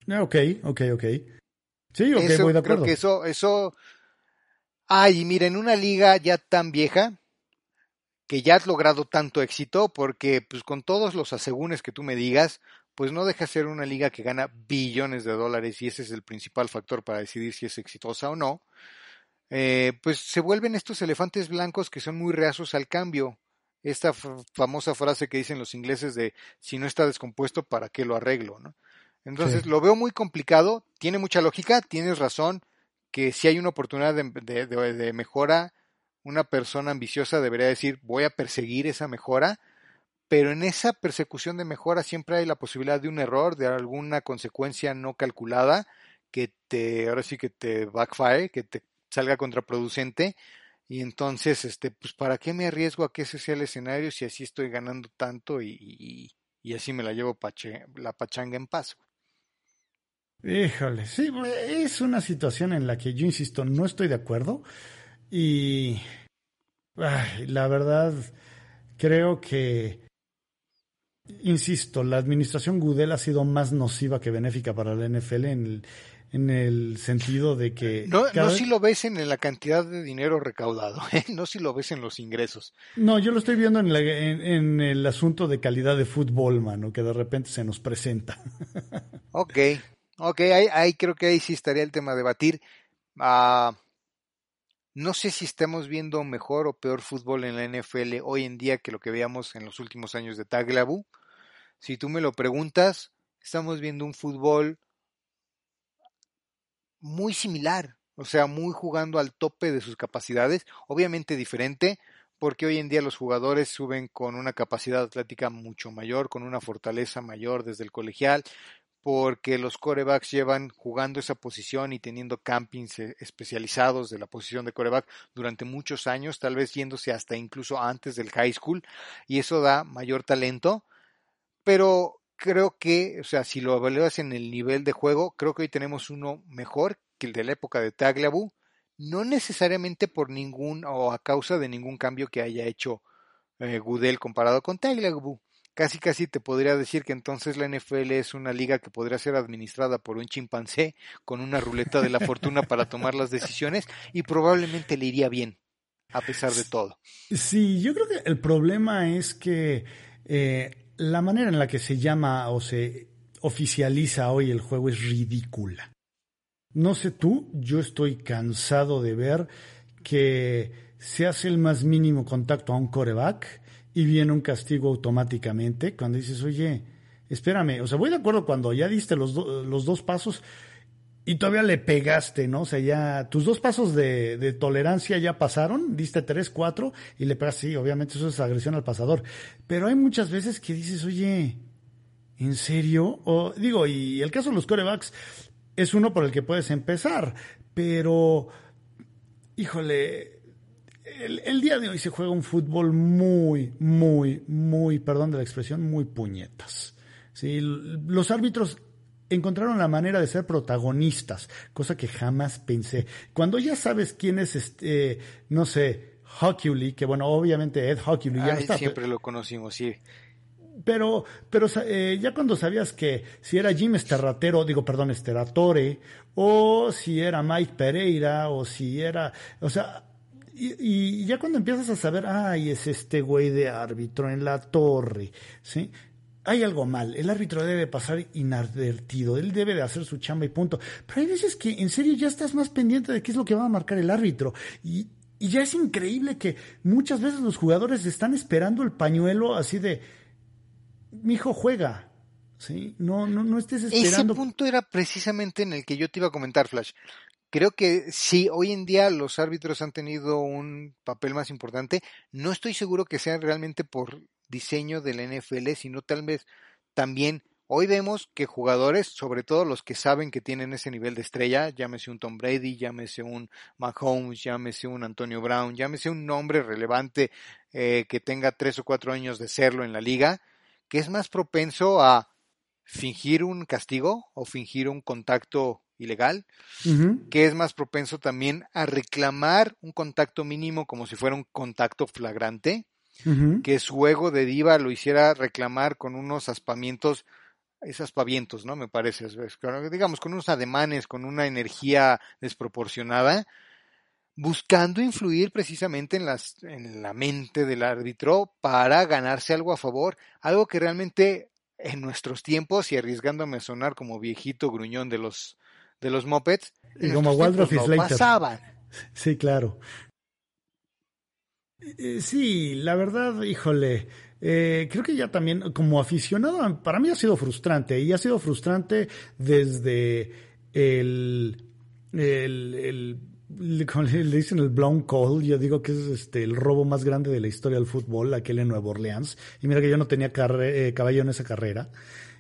Ah, ok, ok, ok. Sí, ok, voy de acuerdo. Creo que eso, eso. Ay, mira, en una liga ya tan vieja, que ya has logrado tanto éxito, porque pues con todos los asegúnes que tú me digas, pues no deja de ser una liga que gana billones de dólares y ese es el principal factor para decidir si es exitosa o no. Eh, pues se vuelven estos elefantes blancos que son muy reacios al cambio. Esta famosa frase que dicen los ingleses de si no está descompuesto, ¿para qué lo arreglo? ¿no? Entonces lo veo muy complicado, tiene mucha lógica, tienes razón, que si hay una oportunidad de, de, mejora, una persona ambiciosa debería decir voy a perseguir esa mejora, pero en esa persecución de mejora siempre hay la posibilidad de un error, de alguna consecuencia no calculada que te, ahora sí que te backfire, que te salga contraproducente y entonces, este, pues, ¿para qué me arriesgo a que ese sea el escenario si así estoy ganando tanto y, y, así me la llevo la pachanga en paso? Híjole, sí, es una situación en la que yo insisto, no estoy de acuerdo y la verdad creo que, insisto, la administración Gudel ha sido más nociva que benéfica para la NFL en el, en el sentido de que... No, no si lo ves en la cantidad de dinero recaudado, ¿eh? no si lo ves en los ingresos. No, yo lo estoy viendo en, en, el asunto de calidad de fútbol, mano, que de repente se nos presenta. ok, ok, ahí, creo que ahí sí estaría el tema a debatir. Uh, no sé si estamos viendo mejor o peor fútbol en la NFL hoy en día que lo que veíamos en los últimos años de Taglabu. Si tú me lo preguntas, estamos viendo un fútbol muy similar, o sea, muy jugando al tope de sus capacidades, obviamente diferente, porque hoy en día los jugadores suben con una capacidad atlética mucho mayor, con una fortaleza mayor desde el colegial, porque los corebacks llevan jugando esa posición y teniendo campings eh, especializados de la posición de coreback durante muchos años, tal vez yéndose hasta incluso antes del high school, y eso da mayor talento, pero creo que, o sea, si lo evalúas en el nivel de juego, creo que hoy tenemos uno mejor que el de la época de Taglabu, no necesariamente por ningún o a causa de ningún cambio que haya hecho eh, Gudel comparado con Taglabu. Casi casi te podría decir que entonces la NFL es una liga que podría ser administrada por un chimpancé con una ruleta de la fortuna para tomar las decisiones y probablemente le iría bien, a pesar de todo. Sí, yo creo que el problema es que eh, la manera en la que se llama o se oficializa hoy el juego es ridícula. No sé tú, yo estoy cansado de ver que se hace el más mínimo contacto a un coreback y viene un castigo automáticamente cuando dices, oye, espérame, o sea, voy de acuerdo cuando ya diste los, los dos pasos y todavía le pegaste, ¿no? O sea, ya tus dos pasos de, de, tolerancia ya pasaron, diste tres, cuatro y le pegaste, sí, obviamente eso es agresión al pasador. Pero hay muchas veces que dices, oye, ¿en serio? O digo, y el caso de los corebacks es uno por el que puedes empezar, pero, híjole, el, el día de hoy se juega un fútbol muy, muy, muy, perdón de la expresión, muy puñetas. Sí, los árbitros encontraron la manera de ser protagonistas, cosa que jamás pensé. Cuando ya sabes quién es, este, no sé, Hockley, que bueno, obviamente Ed Hockley ya Ah, está. siempre lo conocimos, sí. Pero, pero eh, ya cuando sabías que si era Jim Esterratero, digo, perdón, Esteratore, o si era Mike Pereira, o si era, o sea, y, y ya cuando empiezas a saber, ay, es este güey de árbitro en la torre, ¿sí? Hay algo mal, el árbitro debe pasar inadvertido, él debe de hacer su chamba y punto. Pero hay veces que en serio ya estás más pendiente de qué es lo que va a marcar el árbitro. Y, y ya es increíble que muchas veces los jugadores están esperando el pañuelo así de, mi hijo juega, ¿sí? No, no, no estés esperando. Ese punto era precisamente en el que yo te iba a comentar, Flash. Creo que sí, hoy en día los árbitros han tenido un papel más importante. No estoy seguro que sea realmente por diseño del NFL, sino tal vez también hoy vemos que jugadores, sobre todo los que saben que tienen ese nivel de estrella, llámese un Tom Brady, llámese un Mahomes, llámese un Antonio Brown, llámese un nombre relevante eh, que tenga tres o cuatro años de serlo en la liga, que es más propenso a fingir un castigo o fingir un contacto ilegal, uh -huh. que es más propenso también a reclamar un contacto mínimo como si fuera un contacto flagrante, uh -huh. que su ego de diva lo hiciera reclamar con unos aspamientos, esos aspavientos, ¿no? Me parece, digamos, con unos ademanes, con una energía desproporcionada, buscando influir precisamente en, las, en la mente del árbitro para ganarse algo a favor, algo que realmente en nuestros tiempos, y arriesgándome a sonar como viejito gruñón de los, de los mopeds, y como Waldorf no pasaban. Sí, claro. Eh, sí, la verdad, híjole, eh, creo que ya también como aficionado, para mí ha sido frustrante, y ha sido frustrante desde el, el, el le dicen el blown call, yo digo que es este el robo más grande de la historia del fútbol, aquel en Nueva Orleans. Y mira que yo no tenía eh, caballo en esa carrera,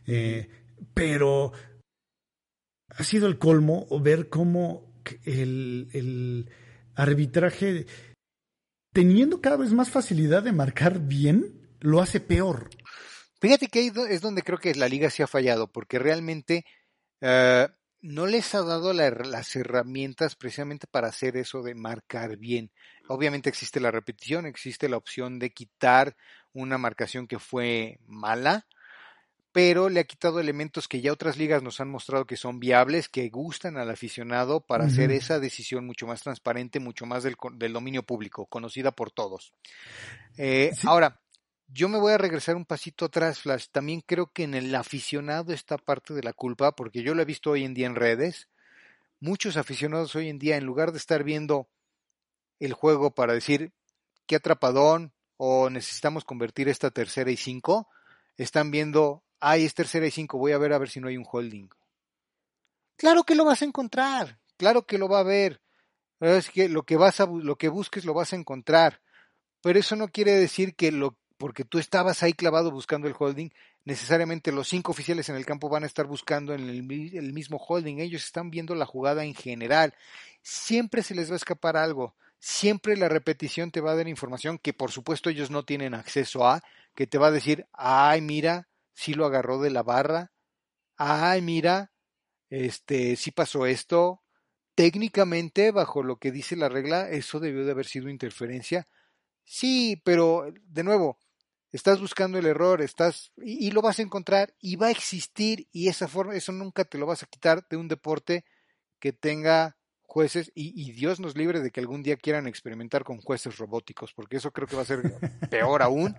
eh, pero ha sido el colmo ver cómo el, arbitraje, teniendo cada vez más facilidad de marcar bien, lo hace peor. Fíjate que ahí es donde creo que la liga se ha fallado, porque realmente uh, no les ha dado la, las herramientas precisamente para hacer eso de marcar bien. Obviamente existe la repetición, existe la opción de quitar una marcación que fue mala, pero le ha quitado elementos que ya otras ligas nos han mostrado que son viables, que gustan al aficionado para uh -huh. hacer esa decisión mucho más transparente, mucho más del, del dominio público, conocida por todos. Eh, sí. Ahora, yo me voy a regresar un pasito atrás, Flash. También creo que en el aficionado está parte de la culpa, porque yo lo he visto hoy en día en redes. Muchos aficionados hoy en día, en lugar de estar viendo el juego para decir qué atrapadón o necesitamos convertir esta tercera y cinco, están viendo, ay, es tercera y cinco, voy a ver a ver si no hay un holding. Claro que lo vas a encontrar, claro que lo va a ver. Es que lo que vas a, lo que busques lo vas a encontrar. Pero eso no quiere decir que porque tú estabas ahí clavado buscando el holding, necesariamente los cinco oficiales en el campo van a estar buscando en el, mismo holding, ellos están viendo la jugada en general, siempre se les va a escapar algo, siempre la repetición te va a dar información que por supuesto ellos no tienen acceso a, que te va a decir, ay mira, sí lo agarró de la barra, ay mira, este, sí pasó esto, técnicamente bajo lo que dice la regla, eso debió de haber sido interferencia, sí, pero de nuevo, estás buscando el error, estás y, lo vas a encontrar y va a existir y esa forma, eso nunca te lo vas a quitar de un deporte que tenga jueces y, y, Dios nos libre de que algún día quieran experimentar con jueces robóticos, porque eso creo que va a ser peor aún.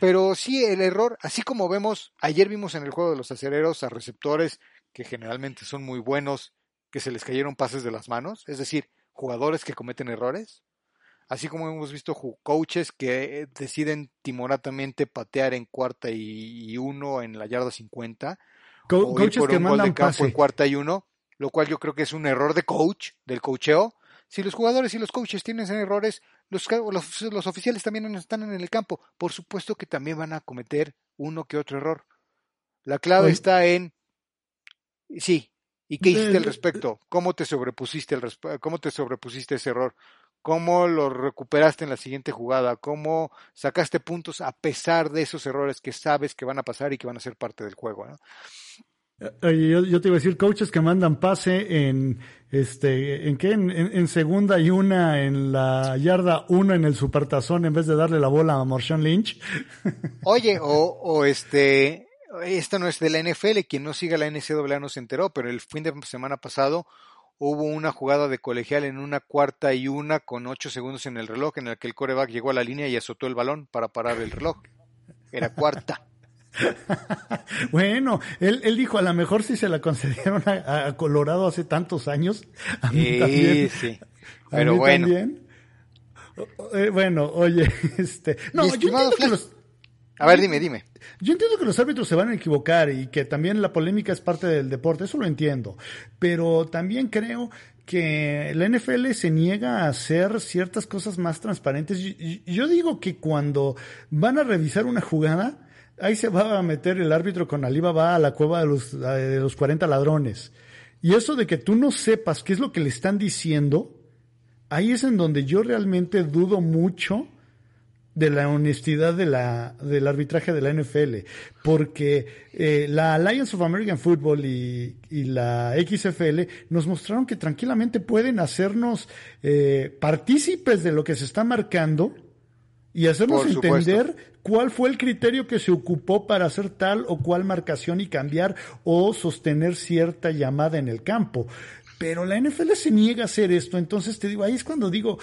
Pero sí, el error, así como vemos, ayer vimos en el juego de los acereros a receptores que generalmente son muy buenos, que se les cayeron pases de las manos, es decir, jugadores que cometen errores, así como hemos visto coaches que deciden timoratamente patear en cuarta y, uno en la yarda 50, Co o coaches ir por que un gol mandan de campo pase. en cuarta y uno, lo cual yo creo que es un error de coach, del coacheo. Si los jugadores y los coaches tienen errores, los, los, los oficiales también están en el campo. Por supuesto que también van a cometer uno que otro error. La clave Oye. está en, sí, ¿y qué hiciste al respecto? ¿Cómo te sobrepusiste, resp- cómo te sobrepusiste ese error? ¿Cómo lo recuperaste en la siguiente jugada? ¿Cómo sacaste puntos a pesar de esos errores que sabes que van a pasar y que van a ser parte del juego? ¿no? Yo, yo, te iba a decir coaches que mandan pase en este, ¿en qué? En, segunda y una en la yarda uno en el supertazón en vez de darle la bola a Marshawn Lynch. Oye, o, este, esto no es de la NFL, quien no siga la NCAA no se enteró, pero el fin de semana pasado hubo una jugada de colegial en una cuarta y una con ocho segundos en el reloj en el que el coreback llegó a la línea y azotó el balón para parar el reloj. Era cuarta. bueno, él, él dijo, a lo mejor si se la concedieron a, Colorado hace tantos años. A mí también. Sí, Pero bueno. Eh, bueno, oye, este... No, yo entiendo que los... A ver, dime, dime. Yo entiendo que los árbitros se van a equivocar y que también la polémica es parte del deporte, eso lo entiendo. Pero también creo que la NFL se niega a hacer ciertas cosas más transparentes. Yo digo que cuando van a revisar una jugada, ahí se va a meter el árbitro con Alibaba a la cueva de los, de los 40 ladrones. Y eso de que tú no sepas qué es lo que le están diciendo, ahí es en donde yo realmente dudo mucho de la honestidad de la, del arbitraje de la NFL, porque eh, la Alliance of American Football y, y, la XFL nos mostraron que tranquilamente pueden hacernos eh, partícipes de lo que se está marcando y hacernos entender cuál fue el criterio que se ocupó para hacer tal o cual marcación y cambiar o sostener cierta llamada en el campo. Pero la NFL se niega a hacer esto, entonces te digo, ahí es cuando digo,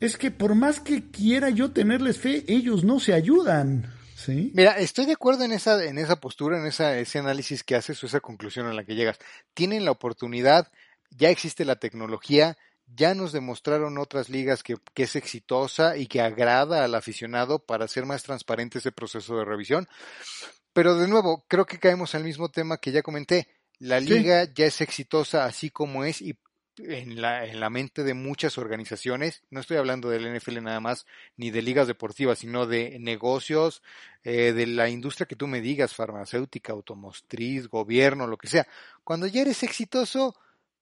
es que por más que quiera yo tenerles fe, ellos no se ayudan. Mira, estoy de acuerdo en esa, en esa postura, en esa, ese análisis que haces o esa conclusión a la que llegas. Tienen la oportunidad, ya existe la tecnología, ya nos demostraron otras ligas que, que, es exitosa y que agrada al aficionado para hacer más transparente ese proceso de revisión. Pero de nuevo, creo que caemos al mismo tema que ya comenté. La liga ya es exitosa así como es y en la, en la mente de muchas organizaciones, no estoy hablando del NFL nada más, ni de ligas deportivas, sino de negocios, eh, de la industria que tú me digas, farmacéutica, automotriz, gobierno, lo que sea. Cuando ya eres exitoso,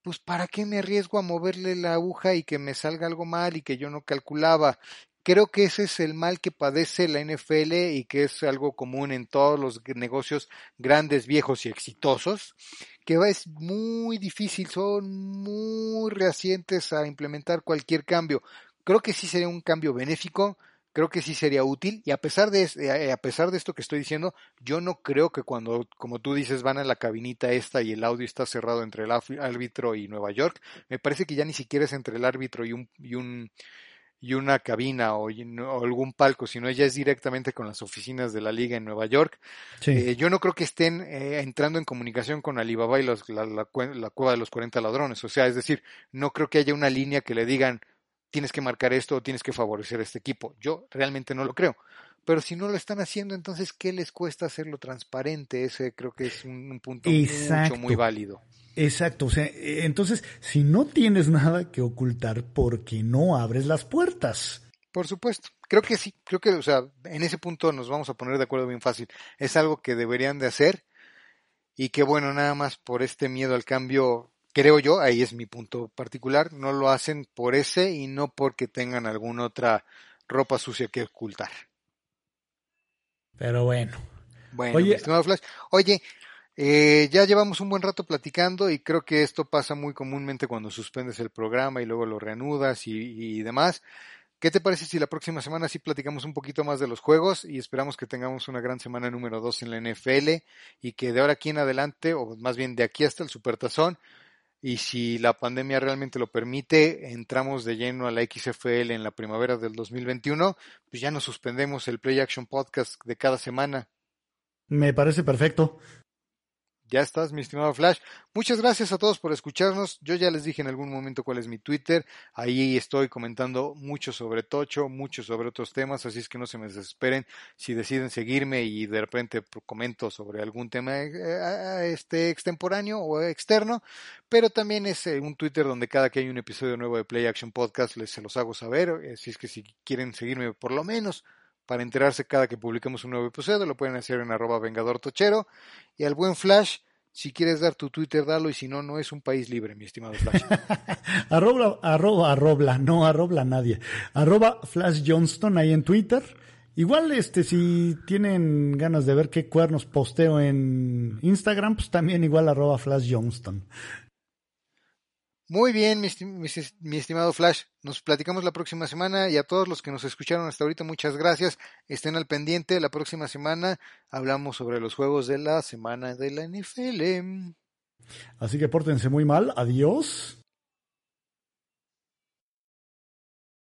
pues ¿para qué me arriesgo a moverle la aguja y que me salga algo mal y que yo no calculaba? Creo que ese es el mal que padece la NFL y que es algo común en todos los negocios grandes, viejos y exitosos, que es muy difícil, son muy reacientes a implementar cualquier cambio. Creo que sí sería un cambio benéfico, creo que sí sería útil y a pesar de eh, a pesar de esto que estoy diciendo, yo no creo que cuando como tú dices van a la cabinita esta y el audio está cerrado entre el árbitro y Nueva York, me parece que ya ni siquiera es entre el árbitro y un y un y una cabina o, algún palco, sino ella es directamente con las oficinas de la liga en Nueva York. Eh, yo no creo que estén eh, entrando en comunicación con Alibaba y los, la, la, cueva de los 40 ladrones. O sea, es decir, no creo que haya una línea que le digan tienes que marcar esto o tienes que favorecer a este equipo. Yo realmente no lo creo. Pero si no lo están haciendo, entonces, ¿qué les cuesta hacerlo transparente? Ese creo que es un, punto mucho, muy válido. Exacto, o sea, e, entonces, si no tienes nada que ocultar, ¿por qué no abres las puertas? Por supuesto, creo que sí, creo que, o sea, en ese punto nos vamos a poner de acuerdo bien fácil. Es algo que deberían de hacer y que bueno, nada más por este miedo al cambio creo yo, ahí es mi punto particular, no lo hacen por ese y no porque tengan alguna otra ropa sucia que ocultar. Pero bueno. Bueno, oye, Flash, oye, eh, ya llevamos un buen rato platicando y creo que esto pasa muy comúnmente cuando suspendes el programa y luego lo reanudas y, y demás. ¿Qué te parece si la próxima semana sí platicamos un poquito más de los juegos y esperamos que tengamos una gran semana número 2 en la NFL y que de ahora aquí en adelante, o más bien de aquí hasta el Supertazón, y si la pandemia realmente lo permite, entramos de lleno a la XFL en la primavera del 2021, pues ya nos suspendemos el Play Action Podcast de cada semana. Me parece perfecto. Ya estás, mi estimado Flash. Muchas gracias a todos por escucharnos. Yo ya les dije en algún momento cuál es mi Twitter. Ahí estoy comentando mucho sobre Tocho, mucho sobre otros temas, así es que no se me desesperen si deciden seguirme y de repente comento sobre algún tema eh, este extemporáneo o externo, pero también es eh, un Twitter donde cada que hay un episodio nuevo de Play Action Podcast les se los hago saber, así es que si quieren seguirme por lo menos para enterarse cada que publiquemos un nuevo episodio, lo pueden hacer en arroba vengador tochero. Y al buen Flash, si quieres dar tu Twitter, dalo, y si no, no es un país libre, mi estimado Flash. arroba, arroba, arroba, no arroba nadie. Arroba Flash Johnston ahí en Twitter. Igual, este, si tienen ganas de ver qué cuernos posteo en Instagram, pues también igual arroba Flash Johnston. Muy bien, mi, estimado Flash. Nos platicamos la próxima semana y a todos los que nos escucharon hasta ahorita, muchas gracias. Estén al pendiente. La próxima semana hablamos sobre los juegos de la semana de la NFL. Así que pórtense muy mal. Adiós.